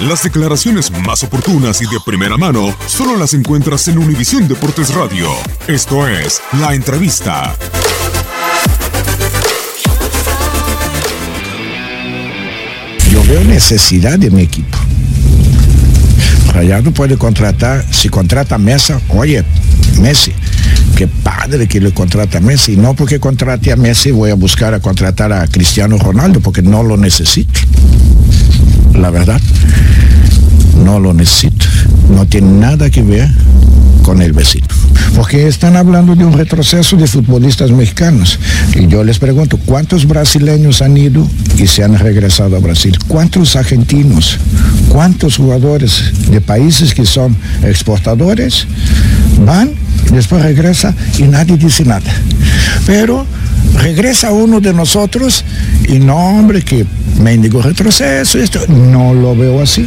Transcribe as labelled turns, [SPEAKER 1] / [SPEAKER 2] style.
[SPEAKER 1] Las declaraciones más oportunas y de primera mano solo las encuentras en Univisión Deportes Radio. Esto es La Entrevista.
[SPEAKER 2] Yo veo necesidad de mi equipo. Rayado puede contratar, si contrata a Mesa, oye, Messi, qué padre que le contrata a Messi. No porque contrate a Messi voy a buscar a contratar a Cristiano Ronaldo, porque no lo necesito. La verdad, no lo necesito. No tiene nada que ver con el vecino. Porque están hablando de un retroceso de futbolistas mexicanos. Y yo les pregunto, ¿cuántos brasileños han ido y se han regresado a Brasil? ¿Cuántos argentinos? ¿Cuántos jugadores de países que son exportadores van, después regresa y nadie dice nada? Pero regresa uno de nosotros y no, hombre, que mendigo retroceso, esto, no lo veo así.